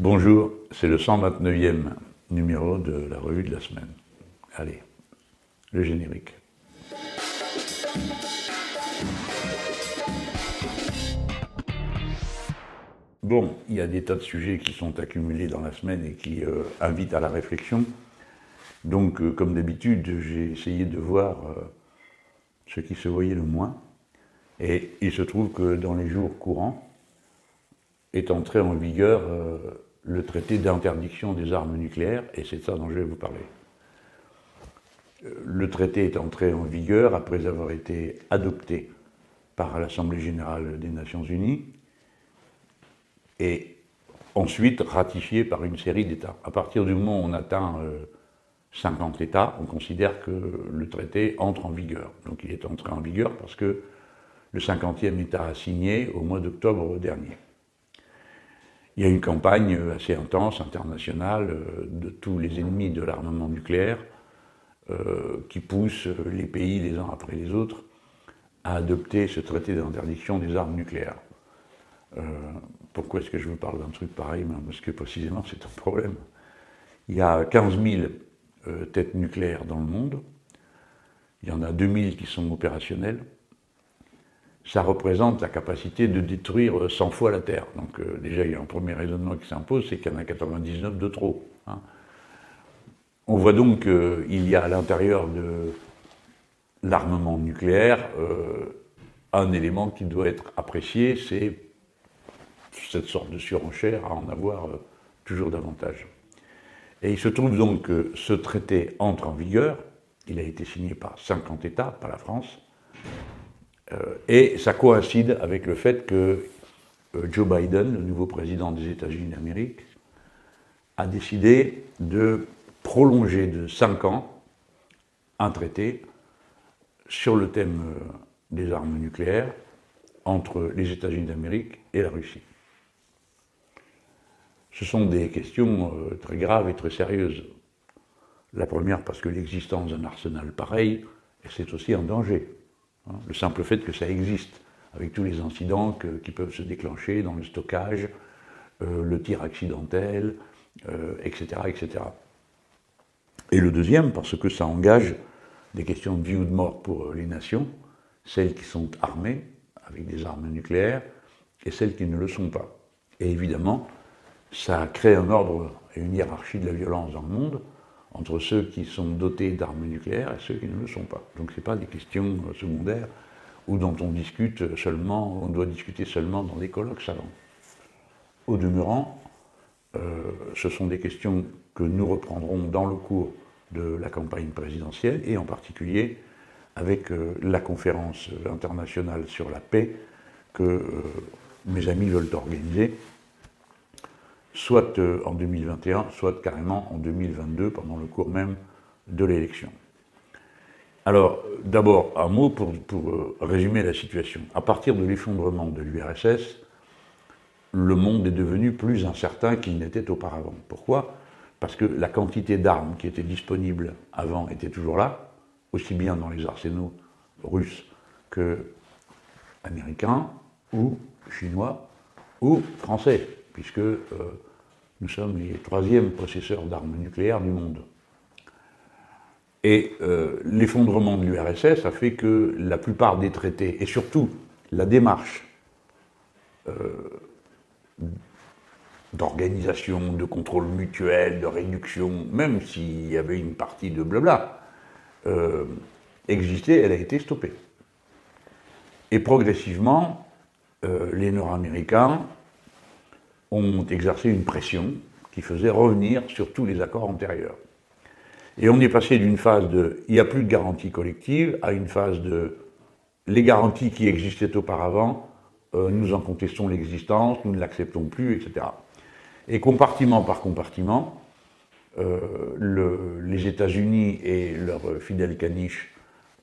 Bonjour, c'est le 129e numéro de la revue de la semaine. Allez, le générique. Bon, il y a des tas de sujets qui sont accumulés dans la semaine et qui euh, invitent à la réflexion. Donc, euh, comme d'habitude, j'ai essayé de voir euh, ce qui se voyait le moins. Et il se trouve que dans les jours courants est entré en vigueur le traité d'interdiction des armes nucléaires, et c'est de ça dont je vais vous parler. Le traité est entré en vigueur après avoir été adopté par l'Assemblée générale des Nations unies et ensuite ratifié par une série d'États. À partir du moment où on atteint 50 euh, États, on considère que le traité entre en vigueur. Donc il est entré en vigueur parce que le 50e État a signé au mois d'octobre dernier il y a une campagne assez intense, internationale, euh, de tous les ennemis de l'armement nucléaire, euh, qui pousse les pays les uns après les autres à adopter ce traité d'interdiction des armes nucléaires. Euh, pourquoi est-ce que je vous parle d'un truc pareil Parce que précisément c'est un problème. Il y a 15 000 têtes nucléaires dans le monde, il y en a 2000 qui sont opérationnelles, ça représente la capacité de détruire 100 fois la Terre. Donc euh, déjà, il y a un premier raisonnement qui s'impose, c'est qu'il y en a 99 de trop. Hein. On voit donc qu'il y a à l'intérieur de l'armement nucléaire euh, un élément qui doit être apprécié, c'est cette sorte de surenchère à en avoir euh, toujours davantage. Et il se trouve donc que ce traité entre en vigueur, il a été signé par 50 États, par la France, et ça coïncide avec le fait que euh, Joe Biden, le nouveau président des États-Unis d'Amérique, a décidé de prolonger de 5 ans un traité sur le thème euh, des armes nucléaires entre les États-Unis d'Amérique et la Russie. Ce sont des questions très graves et très sérieuses. La première parce que l'existence d'un arsenal pareil, c'est aussi un danger. Hein, le simple fait que ça existe, avec tous les incidents qui peuvent se déclencher dans le stockage, euh, le tir accidentel, euh, etc. Et le deuxième, parce que ça engage des questions de vie ou de mort pour les nations, celles qui sont armées avec des armes nucléaires et celles qui ne le sont pas. Et évidemment, ça crée un ordre et une hiérarchie de la violence dans le monde, entre ceux qui sont dotés d'armes nucléaires et ceux qui ne le sont pas. Donc ce n'est pas des questions euh, secondaires ou dont on discute seulement, on doit discuter seulement dans des colloques savants. Au demeurant, euh, ce sont des questions que nous reprendrons dans le cours de la campagne présidentielle et en particulier avec euh, la conférence internationale sur la paix que mes amis veulent organiser soit euh, en 2021, soit carrément en 2022, pendant le cours même de l'élection. Alors, d'abord, un mot pour, euh, résumer la situation. À partir de l'effondrement de l'URSS, le monde est devenu plus incertain qu'il n'était auparavant. Pourquoi? Parce que la quantité d'armes qui étaient disponibles avant était toujours là, aussi bien dans les arsenaux russes que américains, ou chinois, ou français puisque euh, nous sommes les troisièmes possesseurs d'armes nucléaires du monde. Et euh, l'effondrement de l'URSS a fait que la plupart des traités, et surtout la démarche euh, d'organisation, de contrôle mutuel, de réduction, même s'il y avait une partie de blabla, existait, elle a été stoppée. Et progressivement, les Nord-Américains ont exercé une pression qui faisait revenir sur tous les accords antérieurs. Et on est passé d'une phase de il n'y a plus de garantie collective à une phase de les garanties qui existaient auparavant, euh, nous en contestons l'existence, nous ne l'acceptons plus, etc. Et compartiment par compartiment, euh, les États-Unis et leurs fidèles caniches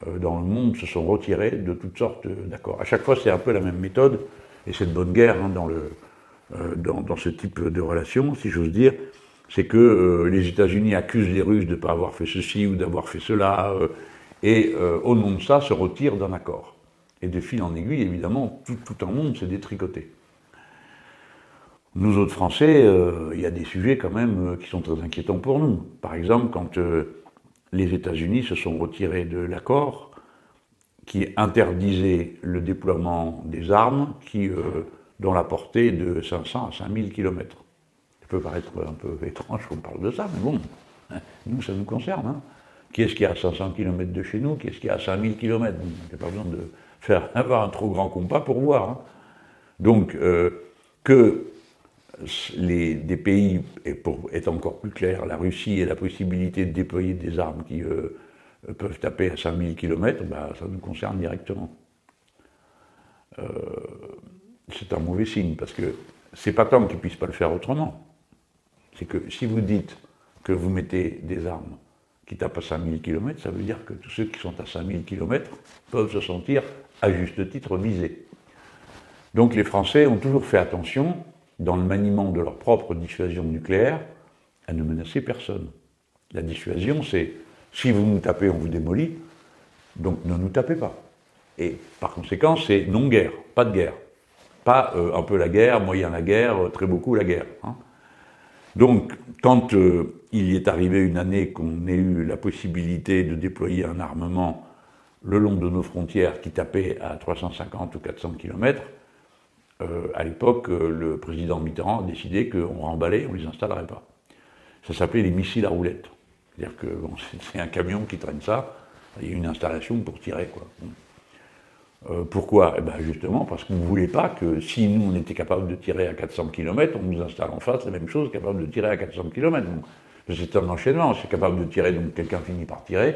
euh, dans le monde se sont retirés de toutes sortes d'accords. À chaque fois, c'est un peu la même méthode, et c'est de bonne guerre hein, dans le, euh, dans, ce type de relation, si j'ose dire, c'est que euh, les États-Unis accusent les Russes de ne pas avoir fait ceci ou d'avoir fait cela, euh, et au nom de ça se retirent d'un accord. Et de fil en aiguille, évidemment, tout, tout un monde s'est détricoté. Nous autres Français, il y a des sujets quand même qui sont très inquiétants pour nous. Par exemple, quand les États-Unis se sont retirés de l'accord qui interdisait le déploiement des armes qui, euh, dont la portée est de 500 à 5000 km. Ça peut paraître un peu étrange qu'on parle de ça, mais bon, hein, nous, ça nous concerne. Hein. Qui est-ce qui est à 500 km de chez nous? Qui est-ce qui est à 5000 km Il n'y a pas besoin de faire avoir un trop grand compas pour voir. Hein. Donc, euh, que les, des pays, et pour être encore plus clair, la Russie ait la possibilité de déployer des armes qui euh, peuvent taper à 5000 km, bah, ça nous concerne directement. Euh, c'est un mauvais signe, parce que c'est pas tant qu'ils ne puissent pas le faire autrement. C'est que si vous dites que vous mettez des armes qui tapent à 5000 km, ça veut dire que tous ceux qui sont à 5000 km peuvent se sentir à juste titre visés. Donc les Français ont toujours fait attention dans le maniement de leur propre dissuasion nucléaire, à ne menacer personne. La dissuasion, c'est si vous nous tapez, on vous démolit, donc ne nous tapez pas. Et par conséquent, c'est non-guerre, pas de guerre. Pas euh, un peu la guerre, moyen la guerre, euh, très beaucoup la guerre. Hein. Donc, quand euh, il y est arrivé une année qu'on ait eu la possibilité de déployer un armement le long de nos frontières qui tapait à 350 ou 400 km, à l'époque, le président Mitterrand a décidé qu'on remballait, on ne les installerait pas. Ça s'appelait les missiles à roulettes. C'est-à-dire que c'est un camion qui traîne ça, il y a une installation pour tirer. Euh, pourquoi? Eh ben Justement parce qu'on ne voulait pas que si nous on était capable de tirer à 400 km, on nous installe en face la même chose, capable de tirer à 400 km. c'est un enchaînement, c'est capable de tirer, donc quelqu'un finit par tirer,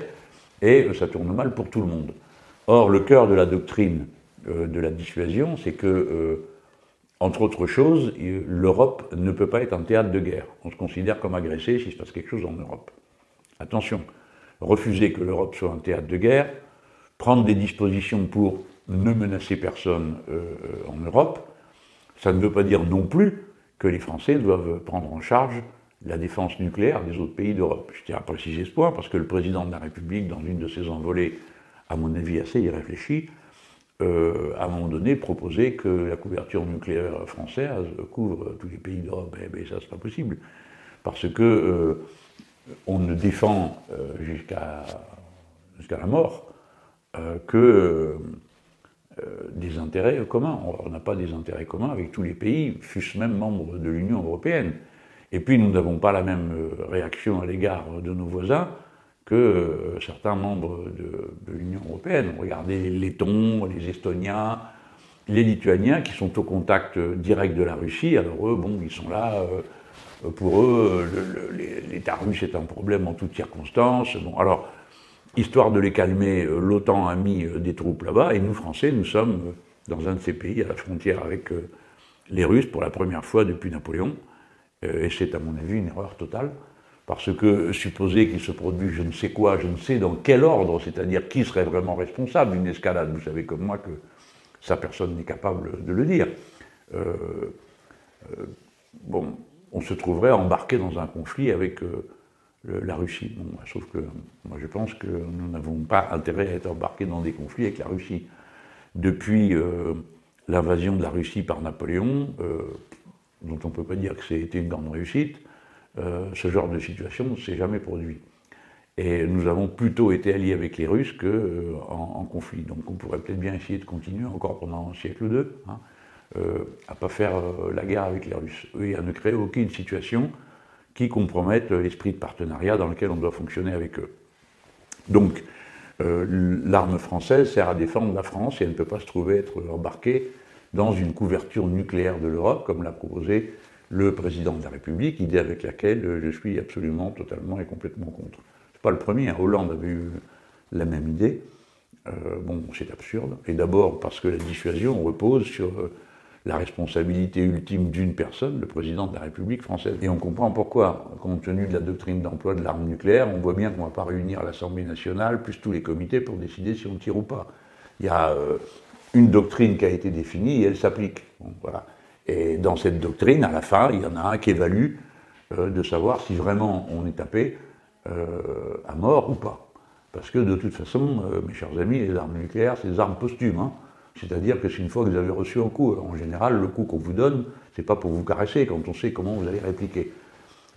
et ça tourne mal pour tout le monde. Or, le cœur de la doctrine de la dissuasion, c'est que entre autres choses, l'Europe ne peut pas être un théâtre de guerre. On se considère comme agressé s'il se passe quelque chose en Europe. Attention, refuser que l'Europe soit un théâtre de guerre, prendre des dispositions pour ne menacer personne euh, euh, en Europe, ça ne veut pas dire non plus que les Français doivent prendre en charge la défense nucléaire des autres pays d'Europe. Je tiens à préciser ce point parce que le président de la République, dans une de ses envolées, à mon avis assez irréfléchie, euh, à un moment donné, proposer que la couverture nucléaire française couvre tous les pays d'Europe. Eh bien, ça, c'est pas possible. Parce que on ne défend jusqu'à la mort que des intérêts communs. On n'a pas des intérêts communs avec tous les pays, fût-ce même membres de l'Union européenne. Et puis, nous n'avons pas la même réaction à l'égard de nos voisins que euh, certains membres de, l'Union européenne. Regardez les Lettons, les Estoniens, les Lituaniens qui sont au contact direct de la Russie. Alors eux, bon, ils sont là. Euh, pour eux, l'État russe est un problème en toutes circonstances. Bon, alors, histoire de les calmer, euh, l'OTAN a mis des troupes là-bas, et nous, Français, nous sommes dans un de ces pays, à la frontière avec les Russes, pour la première fois depuis Napoléon. Et c'est, à mon avis, une erreur totale. Parce que supposer qu'il se produit je ne sais quoi, je ne sais dans quel ordre, c'est-à-dire qui serait vraiment responsable d'une escalade, vous savez comme moi que ça personne n'est capable de le dire. Euh, euh, bon, on se trouverait embarqué dans un conflit avec euh, la Russie. Bon, sauf que moi je pense que nous n'avons pas intérêt à être embarqués dans des conflits avec la Russie. Depuis l'invasion de la Russie par Napoléon, dont on ne peut pas dire que c'était une grande réussite, euh, ce genre de situation ne s'est jamais produit. Et nous avons plutôt été alliés avec les Russes qu'en euh, en, conflit. Donc on pourrait peut-être bien essayer de continuer encore pendant un siècle ou deux, hein, euh, à ne pas faire la guerre avec les Russes, et à ne créer aucune situation qui compromette l'esprit de partenariat dans lequel on doit fonctionner avec eux. Donc, l'arme française sert à défendre la France et elle ne peut pas se trouver être embarquée dans une couverture nucléaire de l'Europe, comme l'a proposé le président de la République, idée avec laquelle je suis absolument, totalement et complètement contre. C'est pas le premier, hein. Hollande avait eu la même idée. Euh, bon, c'est absurde. Et d'abord parce que la dissuasion repose sur euh, la responsabilité ultime d'une personne, le président de la République française. Et on comprend pourquoi, compte tenu de la doctrine d'emploi de l'arme nucléaire, on voit bien qu'on ne va pas réunir l'Assemblée nationale plus tous les comités pour décider si on tire ou pas. Il y a euh, une doctrine qui a été définie et elle s'applique. voilà. Et dans cette doctrine, à la fin, il y en a un qui évalue euh, de savoir si vraiment on est tapé euh, à mort ou pas. Parce que de toute façon, mes chers amis, les armes nucléaires, c'est des armes posthumes. Hein. C'est-à-dire que c'est une fois que vous avez reçu un coup. En général, le coup qu'on vous donne, c'est pas pour vous caresser quand on sait comment vous allez répliquer.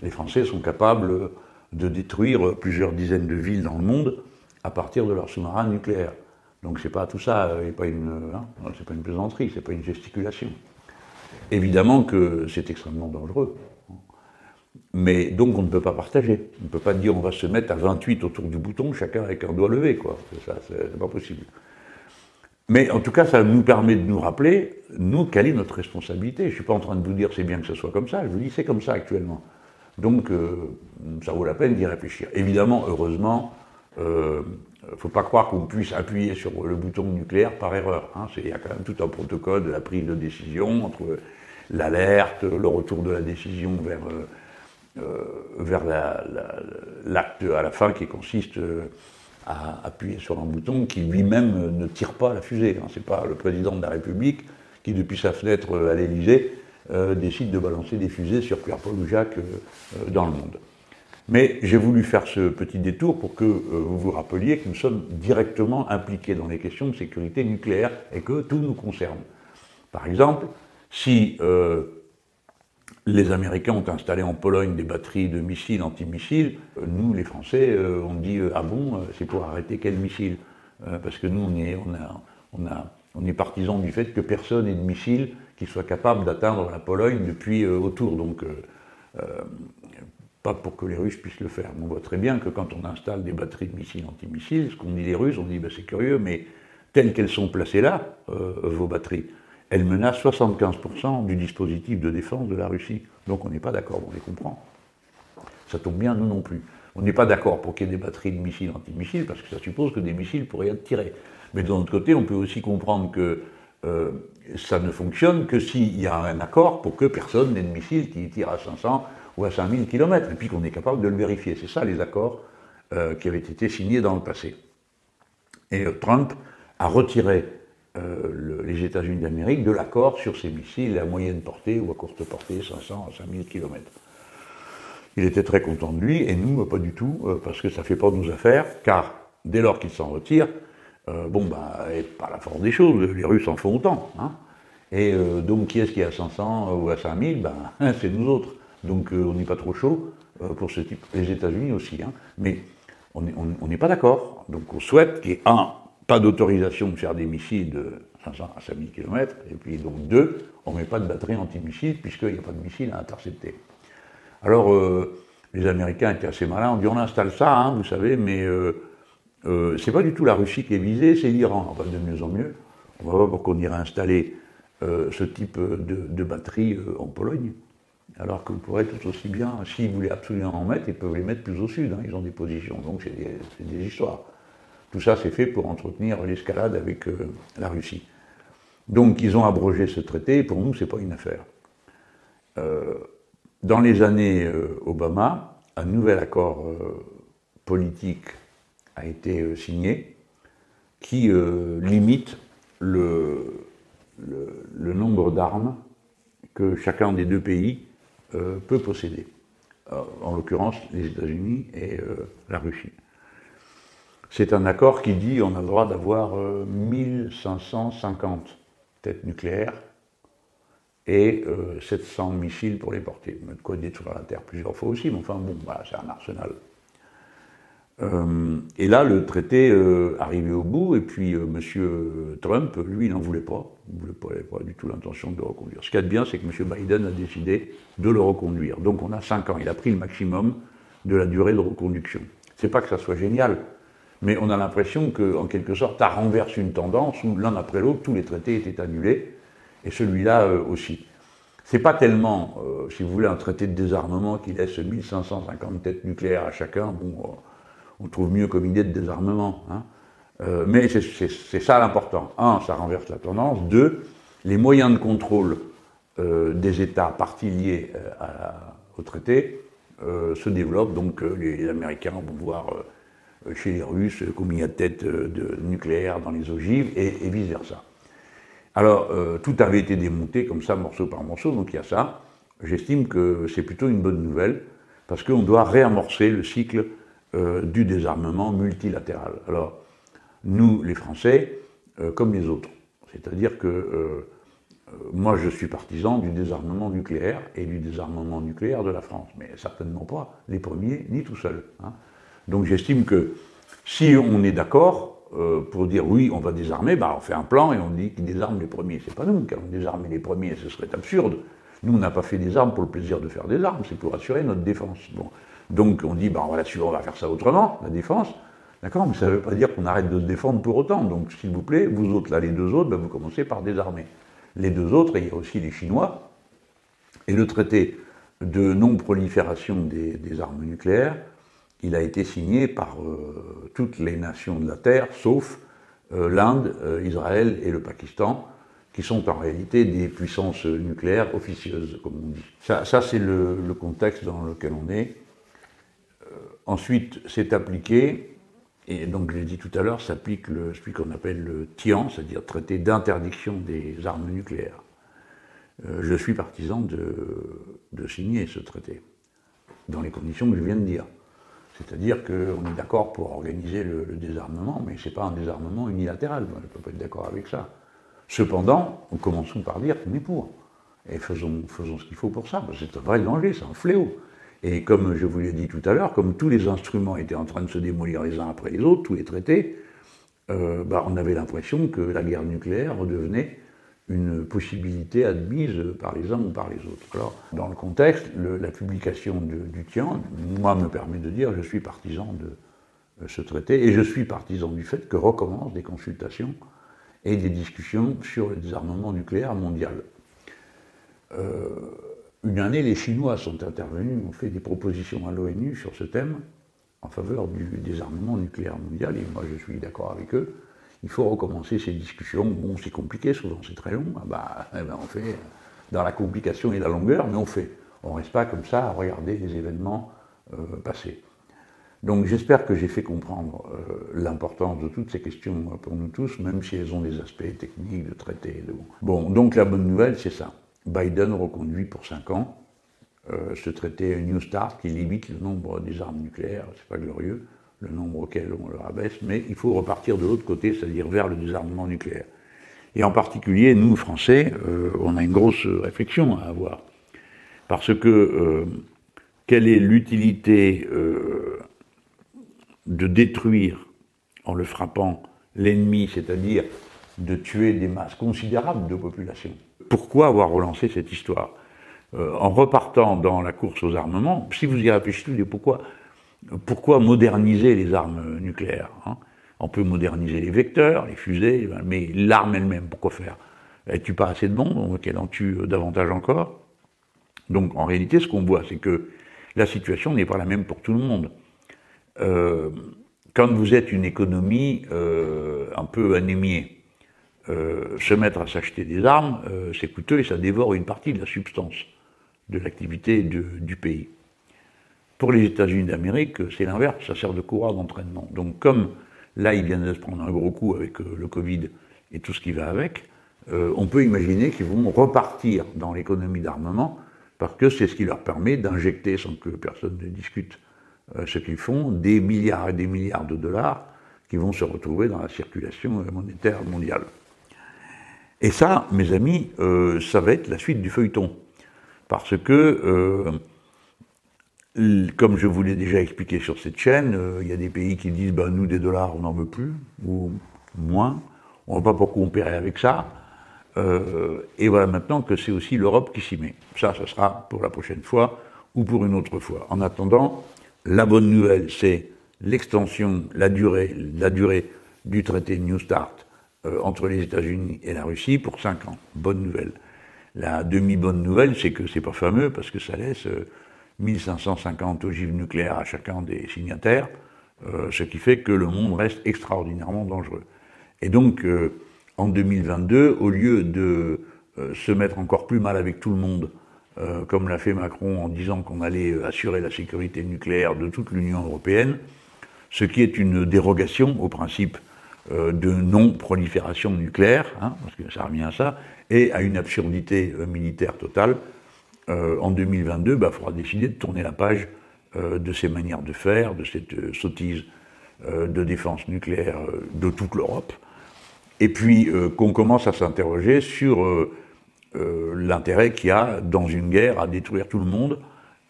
Les Français sont capables de détruire plusieurs dizaines de villes dans le monde à partir de leurs sous-marins nucléaires. Donc c'est pas tout ça, c'est pas une, hein, pas une plaisanterie, c'est pas une gesticulation. Évidemment que c'est extrêmement dangereux. Mais donc on ne peut pas partager. On ne peut pas dire on va se mettre à 28 autour du bouton, chacun avec un doigt levé, quoi. Ça, c'est pas possible. Mais en tout cas, ça nous permet de nous rappeler, nous, quelle est notre responsabilité. Je ne suis pas en train de vous dire c'est bien que ce soit comme ça, je vous dis c'est comme ça actuellement. Donc euh, ça vaut la peine d'y réfléchir. Évidemment, heureusement, il euh, ne faut pas croire qu'on puisse appuyer sur le bouton nucléaire par erreur. Hein. Il y a quand même tout un protocole de la prise de décision entre l'alerte, le retour de la décision vers, euh, vers l'acte à la fin qui consiste à appuyer sur un bouton qui lui-même ne tire pas la fusée. Hein. Ce n'est pas le président de la République qui, depuis sa fenêtre à l'Élysée, euh, décide de balancer des fusées sur Pierre-Paul ou Jacques euh, dans le monde. Mais j'ai voulu faire ce petit détour pour que euh, vous vous rappeliez que nous sommes directement impliqués dans les questions de sécurité nucléaire et que tout nous concerne. Par exemple, si les Américains ont installé en Pologne des batteries de missiles antimissiles. Euh, nous, les Français, euh, on dit euh, ah bon, c'est pour arrêter quel missile? Parce que nous, on est, partisans du fait que personne n'ait de missile qui soit capable d'atteindre la Pologne depuis autour. Donc, pas pour que les Russes puissent le faire. On voit très bien que quand on installe des batteries de missiles antimissiles, ce qu'on dit les Russes, on dit bah, c'est curieux, mais telles qu'elles sont placées là, vos batteries, elle menace 75% du dispositif de défense de la Russie. Donc on n'est pas d'accord, on les comprend. Ça tombe bien, nous non plus. On n'est pas d'accord pour qu'il y ait des batteries de missiles antimissiles, parce que ça suppose que des missiles pourraient être tirés. Mais d'un autre côté, on peut aussi comprendre que euh, ça ne fonctionne que s'il y a un accord pour que personne n'ait de missiles qui tire à 500 ou à 5000 km, et puis qu'on est capable de le vérifier. C'est ça les accords euh, qui avaient été signés dans le passé. Et euh, Trump a retiré euh, les États-Unis d'Amérique de l'accord sur ces missiles à moyenne portée ou à courte portée, 500 à 5000 km. Il était très content de lui, et nous, pas du tout, euh, parce que ça fait pas de nos affaires, car dès lors qu'il s'en retire, euh, bon, bah, par la force des choses, les Russes en font autant. Hein. et donc, qui est-ce qui est à 500 ou à 5000 ben, C'est nous autres. Donc, on n'est pas trop chaud pour ce type. Les États-Unis aussi. Hein. Mais on n'est pas d'accord. Donc, on souhaite qu'il y ait un pas d'autorisation de faire des missiles de 500 à 5000 km, et puis donc deux, on ne met pas de batterie anti-missile puisqu'il n'y a pas de missile à intercepter. Alors, euh, les Américains étaient assez malins, on dit on installe ça, hein, vous savez, mais euh, euh, c'est pas du tout la Russie qui est visée, c'est l'Iran. Enfin, de mieux en mieux. On va voir pourquoi on irait installer ce type de, batterie en Pologne. Alors que vous pourrez tout aussi bien, s'ils voulaient absolument en mettre, ils peuvent les mettre plus au sud, hein, ils ont des positions, donc c'est des histoires. Tout ça, c'est fait pour entretenir l'escalade avec euh, la Russie. Donc, ils ont abrogé ce traité, et pour nous, ce n'est pas une affaire. Euh, dans les années euh, Obama, un nouvel accord politique a été signé qui limite le, le, nombre d'armes que chacun des deux pays peut posséder. en l'occurrence, les États-Unis et la Russie. C'est un accord qui dit on a le droit d'avoir 1550 euh, têtes nucléaires et 700 euh, missiles pour les porter. De quoi détruire la Terre plusieurs fois aussi, mais enfin bon, voilà, c'est un arsenal. Euh, et là, le traité arrivait au bout, et puis M. Trump, lui, il n'en voulait pas. Il ne voulait pas, du tout l'intention de le reconduire. Ce qu'il y a de bien, c'est que M. Biden a décidé de le reconduire. Donc on a 5 ans. Il a pris le maximum de la durée de reconduction. C'est pas que ça soit génial, mais on a l'impression qu'en quelque sorte, ça renverse une tendance où l'un après l'autre, tous les traités étaient annulés, et celui-là euh, aussi. C'est pas tellement, euh, si vous voulez, un traité de désarmement qui laisse 1550 têtes nucléaires à chacun, bon, euh, on trouve mieux comme idée de désarmement. Hein. mais c'est ça l'important. Un, ça renverse la tendance. Deux, les moyens de contrôle des États partis liés au traité se développent, donc les Américains vont voir euh, chez les Russes, combien il y a euh, de nucléaires dans les ogives, et, vice-versa. Alors, euh, tout avait été démonté comme ça, morceau par morceau, donc il y a ça. J'estime que c'est plutôt une bonne nouvelle, parce qu'on doit réamorcer le cycle du désarmement multilatéral. Alors, nous, les Français, comme les autres, C'est-à-dire que moi, je suis partisan du désarmement nucléaire et du désarmement nucléaire de la France, mais certainement pas les premiers, ni tout seul. Hein. Donc j'estime que si on est d'accord pour dire oui, on va désarmer, bah, on fait un plan et on dit qu'ils désarment les premiers. C'est pas nous qui allons désarmer les premiers, ce serait absurde. Nous, on n'a pas fait des armes pour le plaisir de faire des armes, c'est pour assurer notre défense. Donc on dit, bah, voilà, on va faire ça autrement, la défense. D'accord Mais ça ne veut pas dire qu'on arrête de se défendre pour autant. Donc s'il vous plaît, vous autres, là, les deux autres, bah, vous commencez par désarmer. Les deux autres, et il y a aussi les Chinois, et le traité de non-prolifération des, armes nucléaires, il a été signé par euh, toutes les nations de la Terre, sauf euh, l'Inde, euh, Israël et le Pakistan, qui sont en réalité des puissances nucléaires officieuses, comme on dit. Ça, c'est le, contexte dans lequel on est. Ensuite, c'est appliqué, et donc je l'ai dit tout à l'heure, s'applique ce qu'on appelle le TIAN, c'est-à-dire traité d'interdiction des armes nucléaires. Je suis partisan de, signer ce traité, dans les conditions que je viens de dire. C'est-à-dire qu'on est d'accord pour organiser le, désarmement, mais ce n'est pas un désarmement unilatéral. je ne peux pas être d'accord avec ça. Cependant, commençons par dire qu'on est pour. Et faisons, faisons ce qu'il faut pour ça, c'est un vrai danger, c'est un fléau. Et comme je vous l'ai dit tout à l'heure, comme tous les instruments étaient en train de se démolir les uns après les autres, tous les traités, euh, bah, on avait l'impression que la guerre nucléaire redevenait une possibilité admise par les uns ou par les autres. Alors, dans le contexte, la publication du TIAN, moi, me permet de dire je suis partisan de euh, ce traité et je suis partisan du fait que recommencent des consultations et des discussions sur le désarmement nucléaire mondial. Euh, une année, les Chinois sont intervenus, ont fait des propositions à l'ONU sur ce thème en faveur du désarmement nucléaire mondial, et moi je suis d'accord avec eux. Il faut recommencer ces discussions. Bon, c'est compliqué, souvent c'est très long. Ah bah, eh ben, on fait dans la complication et la longueur, mais on fait. On ne reste pas comme ça à regarder les événements euh, passer. Donc j'espère que j'ai fait comprendre euh, l'importance de toutes ces questions pour nous tous, même si elles ont des aspects techniques de traité. De... Bon, donc la bonne nouvelle, c'est ça. Biden reconduit pour 5 ans euh, ce traité New Start qui limite le nombre des armes nucléaires, c'est pas glorieux, le nombre auquel on le rabaisse, mais il faut repartir de l'autre côté, c'est-à-dire vers le désarmement nucléaire. Et en particulier, nous, Français, euh, on a une grosse réflexion à avoir. Parce que quelle est l'utilité de détruire en le frappant l'ennemi, c'est-à-dire de tuer des masses considérables de population? Pourquoi avoir relancé cette histoire? Euh, En repartant dans la course aux armements, si vous y réfléchissez, pourquoi, pourquoi moderniser les armes nucléaires hein? On peut moderniser les vecteurs, les fusées, mais l'arme elle-même, pourquoi faire? Elle tue pas assez de monde, qu'elle en tue davantage encore. Donc en réalité, ce qu'on voit, c'est que la situation n'est pas la même pour tout le monde. Euh, quand vous êtes une économie euh, un peu anémiée, euh, se mettre à s'acheter des armes, c'est coûteux et ça dévore une partie de la substance de l'activité du pays. Pour les États-Unis d'Amérique, c'est l'inverse, ça sert de courroie d'entraînement. Donc comme là, ils viennent de se prendre un gros coup avec le Covid et tout ce qui va avec, on peut imaginer qu'ils vont repartir dans l'économie d'armement parce que c'est ce qui leur permet d'injecter, sans que personne ne discute euh, ce qu'ils font, des milliards et des milliards de dollars qui vont se retrouver dans la circulation monétaire mondiale. Et ça, mes amis, euh, ça va être la suite du feuilleton. Parce que, euh, comme je vous l'ai déjà expliqué sur cette chaîne, il y a des pays qui disent bah, nous, des dollars, on n'en veut plus, ou moins, on ne voit pas pourquoi on paierait avec ça. et voilà maintenant que c'est aussi l'Europe qui s'y met. Ça, ce sera pour la prochaine fois ou pour une autre fois. En attendant, la bonne nouvelle, c'est l'extension, la durée, la durée du traité New Start euh, entre les États-Unis et la Russie pour 5 ans. Bonne nouvelle. La demi-bonne nouvelle, c'est que c'est pas fameux parce que ça laisse 1550 euh, ogives nucléaires à chacun des signataires, euh, ce qui fait que le monde reste extraordinairement dangereux. Et donc, en 2022, au lieu de se mettre encore plus mal avec tout le monde euh, comme l'a fait Macron en disant qu'on allait euh, assurer la sécurité nucléaire de toute l'Union européenne, ce qui est une dérogation au principe euh, de non-prolifération nucléaire, hein, parce que ça revient à ça, et à une absurdité militaire totale. En 2022, il bah, faudra décider de tourner la page de ces manières de faire, de cette sottise de défense nucléaire de toute l'Europe. et puis qu'on commence à s'interroger sur l'intérêt qu'il y a dans une guerre à détruire tout le monde,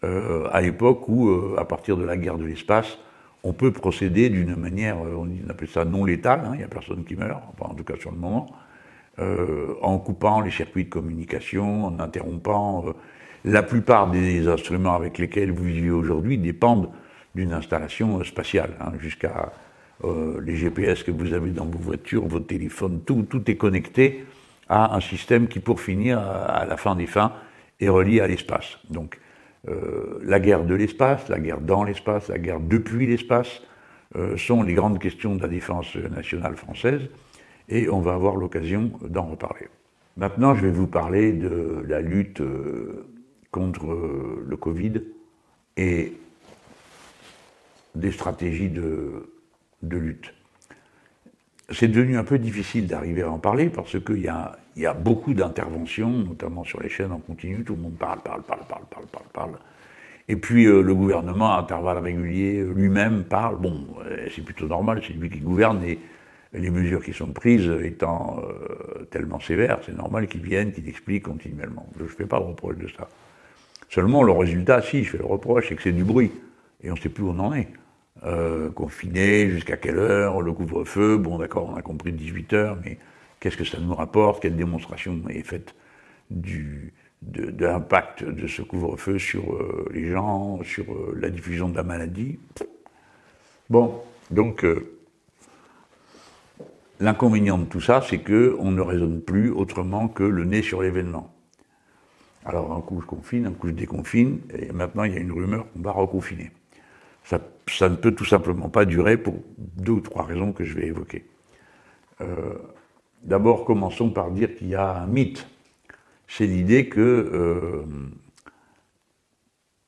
à l'époque où, à partir de la guerre de l'espace, on peut procéder d'une manière, on appelle ça non létale, hein, il n'y a personne qui meurt, en tout cas sur le moment, euh, en coupant les circuits de communication, en interrompant. Euh, la plupart des instruments avec lesquels vous vivez aujourd'hui dépendent d'une installation spatiale, hein, jusqu'à euh, les GPS que vous avez dans vos voitures, vos téléphones, tout, tout est connecté à un système qui, pour finir, à la fin des fins, est relié à l'espace. Donc, la guerre de l'espace, la guerre dans l'espace, la guerre depuis l'espace sont les grandes questions de la défense nationale française et on va avoir l'occasion d'en reparler. Maintenant, je vais vous parler de la lutte euh, contre euh, le Covid et des stratégies de, lutte. C'est devenu un peu difficile d'arriver à en parler parce qu'il y a, y a beaucoup d'interventions, notamment sur les chaînes en continu, tout le monde parle, parle, parle, parle, parle, parle, parle. Et puis euh, le gouvernement, à intervalles réguliers, lui-même parle. Bon, c'est plutôt normal, c'est lui qui gouverne et les mesures qui sont prises étant euh, tellement sévères, c'est normal qu'ils viennent, qu'ils expliquent continuellement. Je ne fais pas de reproche de ça. Seulement, le résultat, si, je fais le reproche, c'est que c'est du bruit. Et on ne sait plus où on en est. Euh, confiné, jusqu'à quelle heure, le couvre-feu, bon d'accord, on a compris 18 heures, mais qu'est-ce que ça nous rapporte? Quelle démonstration est faite du, de, l'impact de ce couvre-feu sur euh, les gens, sur la diffusion de la maladie? Bon, donc L'inconvénient de tout ça, c'est qu'on ne raisonne plus autrement que le nez sur l'événement. Alors un coup je confine, un coup je déconfine, et maintenant il y a une rumeur qu'on va reconfiner. Ça, ne peut tout simplement pas durer pour deux ou trois raisons que je vais évoquer. Euh, d'abord, commençons par dire qu'il y a un mythe. C'est l'idée que euh,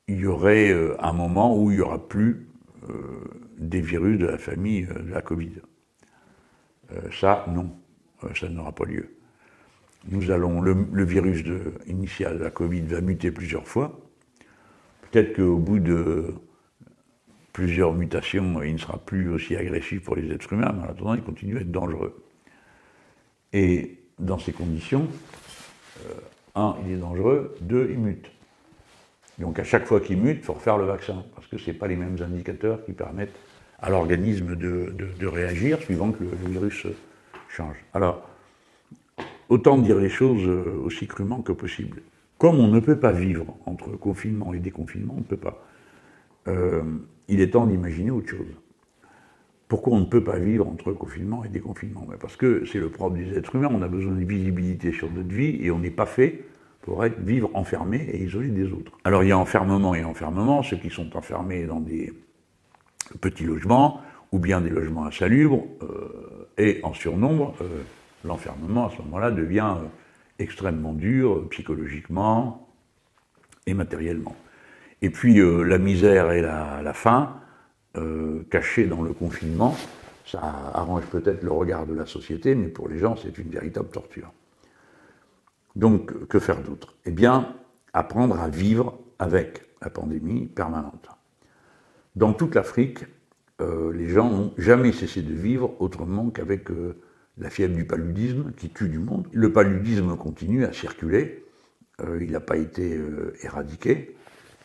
il y aurait euh, un moment où il n'y aura plus des virus de la famille de la Covid. Ça, non, ça n'aura pas lieu. Nous allons, le, virus initial de la Covid va muter plusieurs fois. Peut-être qu'au bout de plusieurs mutations, il ne sera plus aussi agressif pour les êtres humains, mais en attendant, il continue à être dangereux. Et dans ces conditions, euh, un, il est dangereux, deux, il mute. Donc à chaque fois qu'il mute, il faut refaire le vaccin, parce que ce n'est pas les mêmes indicateurs qui permettent à l'organisme de, réagir suivant que le, virus change. Alors, autant dire les choses euh, aussi crûment que possible. Comme on ne peut pas vivre entre confinement et déconfinement, on ne peut pas. Euh, il est temps d'imaginer autre chose. Pourquoi on ne peut pas vivre entre confinement et déconfinement? Ben, Parce que c'est le propre des êtres humains, on a besoin de visibilité sur notre vie et on n'est pas fait pour vivre enfermé et isolé des autres. Alors il y a enfermement et enfermement, ceux qui sont enfermés dans des petits logements ou bien des logements insalubres, euh, et en surnombre, l'enfermement à ce moment-là devient euh, extrêmement dur psychologiquement et matériellement. Et puis la misère et la, faim, cachées dans le confinement, ça arrange peut-être le regard de la société, mais pour les gens, c'est une véritable torture. Donc, que faire d'autre? Eh bien, apprendre à vivre avec la pandémie permanente. Dans toute l'Afrique, euh, les gens n'ont jamais cessé de vivre autrement qu'avec euh, la fièvre du paludisme qui tue du monde. Le paludisme continue à circuler, euh, il n'a pas été éradiqué,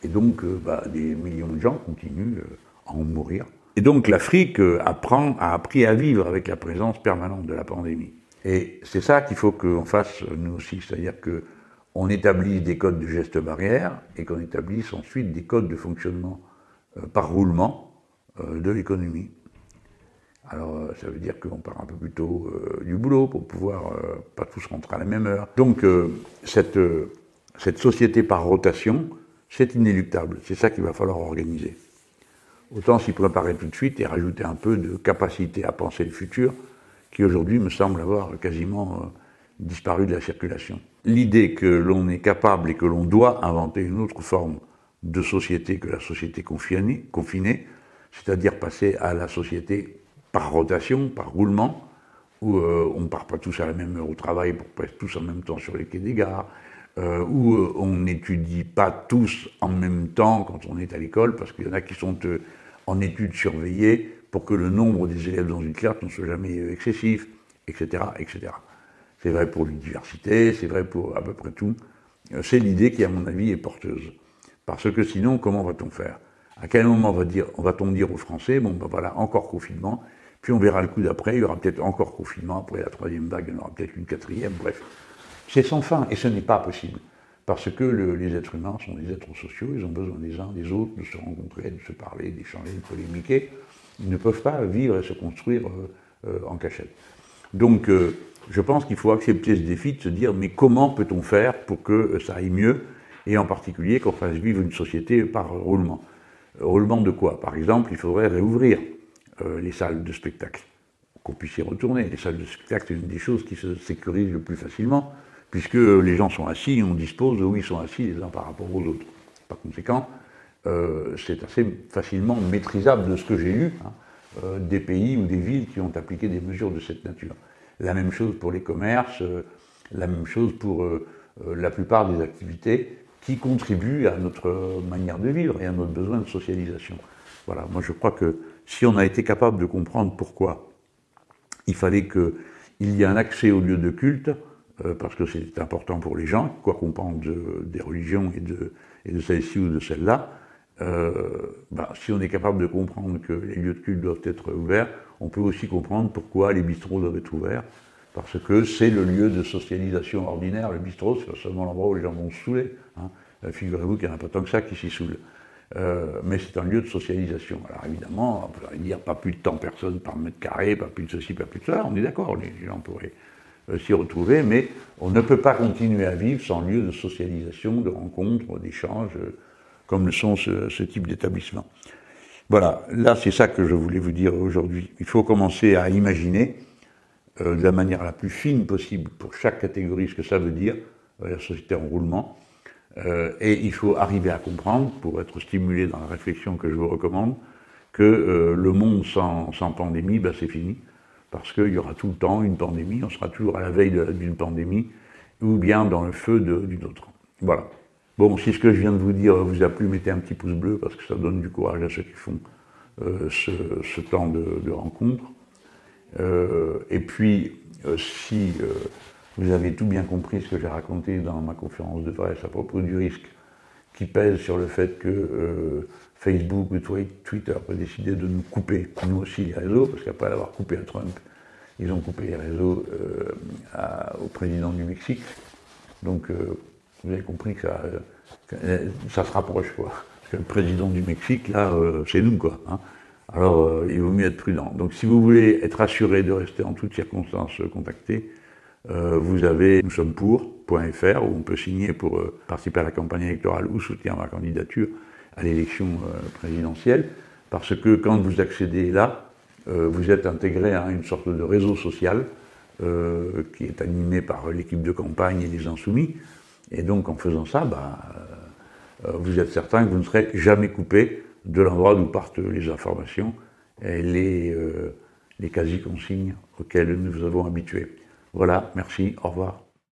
et donc bah, des millions de gens continuent à en mourir. Et donc l'Afrique apprend, a appris à vivre avec la présence permanente de la pandémie. Et c'est ça qu'il faut qu'on fasse nous aussi, c'est-à-dire qu'on établisse des codes de gestes barrières et qu'on établisse ensuite des codes de fonctionnement par roulement euh, de l'économie. Alors euh, ça veut dire qu'on part un peu plus tôt euh, du boulot pour pouvoir pas tous rentrer à la même heure. Donc cette, société par rotation, c'est inéluctable. C'est ça qu'il va falloir organiser. Autant s'y préparer tout de suite et rajouter un peu de capacité à penser le futur, qui aujourd'hui me semble avoir quasiment disparu de la circulation. L'idée que l'on est capable et que l'on doit inventer une autre forme de société que la société confinée c'est-à-dire passer à la société par rotation, par roulement, où euh, on ne part pas tous à la même heure au travail pour passer tous en même temps sur les quais des gares, euh, où euh, on n'étudie pas tous en même temps quand on est à l'école, parce qu'il y en a qui sont en études surveillées pour que le nombre des élèves dans une classe ne soit jamais excessif, etc., etc. C'est vrai pour l'université, c'est vrai pour à peu près tout. C'est l'idée qui, à mon avis, est porteuse. Parce que sinon, comment va-t-on faire? À quel moment va-t-on dire, aux Français, bon ben voilà, encore confinement, puis on verra le coup d'après, il y aura peut-être encore confinement, après la troisième vague, il y en aura peut-être une quatrième, bref. C'est sans fin, et ce n'est pas possible. Parce que les êtres humains sont des êtres sociaux, ils ont besoin des uns des autres de se rencontrer, de se parler, d'échanger, de polémiquer. Ils ne peuvent pas vivre et se construire euh, euh, en cachette. Donc, je pense qu'il faut accepter ce défi de se dire mais comment peut-on faire pour que ça aille mieux et en particulier qu'on fasse vivre une société par roulement? Roulement de quoi? Par exemple, il faudrait réouvrir euh, les salles de spectacle, qu'on puisse y retourner. Les salles de spectacle, c'est une des choses qui se sécurisent le plus facilement, puisque les gens sont assis, on dispose où ils sont assis les uns par rapport aux autres. Par conséquent, euh, c'est assez facilement maîtrisable de ce que j'ai lu, hein, euh, des pays ou des villes qui ont appliqué des mesures de cette nature. La même chose pour les commerces, la même chose pour la plupart des activités qui contribuent à notre manière de vivre et à notre besoin de socialisation. Voilà, moi je crois que si on a été capable de comprendre pourquoi il fallait qu'il y ait un accès aux lieux de culte, parce que c'est important pour les gens, quoi qu'on pense des religions et de, celle-ci ou de celle-là, bah, si on est capable de comprendre que les lieux de culte doivent être ouverts, on peut aussi comprendre pourquoi les bistrots doivent être ouverts, parce que c'est le lieu de socialisation ordinaire. Le bistrot, c'est pas seulement l'endroit où les gens vont se saouler. Hein. Euh, figurez-vous qu'il n'y en a pas tant que ça qui s'y saoulent. Euh, mais c'est un lieu de socialisation. Alors évidemment, on pourrait dire pas plus de temps personne par mètre carré, pas plus de ceci, pas plus de cela, on est d'accord, les gens pourraient euh, s'y retrouver, mais on ne peut pas continuer à vivre sans lieu de socialisation, de rencontres, d'échanges, comme le sont ce, ce type d'établissement. Voilà, là c'est ça que je voulais vous dire aujourd'hui. Il faut commencer à imaginer euh, de la manière la plus fine possible pour chaque catégorie ce que ça veut dire, euh, la société en roulement. Euh, et il faut arriver à comprendre, pour être stimulé dans la réflexion que je vous recommande, que le monde sans, pandémie, ben, c'est fini. Parce qu'il y aura tout le temps une pandémie, on sera toujours à la veille d'une pandémie, ou bien dans le feu d'une autre. Voilà. Bon, si ce que je viens de vous dire vous a plu, mettez un petit pouce bleu parce que ça donne du courage à ceux qui font euh, ce, temps de, rencontre. Euh, et puis, euh, si vous avez tout bien compris ce que j'ai raconté dans ma conférence de presse à propos du risque qui pèse sur le fait que Facebook ou Twitter peut décider de nous couper, nous aussi, les réseaux, parce qu'après l'avoir coupé à Trump, ils ont coupé les réseaux au président du Mexique. Donc, vous avez compris que ça, se rapproche, quoi. Parce que le président du Mexique, là, euh, c'est nous, quoi. Hein. Alors, euh, il vaut mieux être prudent. Donc, si vous voulez être assuré de rester en toutes circonstances contacté, euh, vous avez nous sommes pour.fr où on peut signer pour participer à la campagne électorale ou soutenir ma candidature à l'élection présidentielle. Parce que quand vous accédez là, vous êtes intégré à une sorte de réseau social qui est animé par l'équipe de campagne et les insoumis. Et donc en faisant ça, bah, euh, vous êtes certain que vous ne serez jamais coupé de l'endroit d'où partent les informations et les, euh, les quasi-consignes auxquelles nous vous avons habitués. Voilà, merci, au revoir.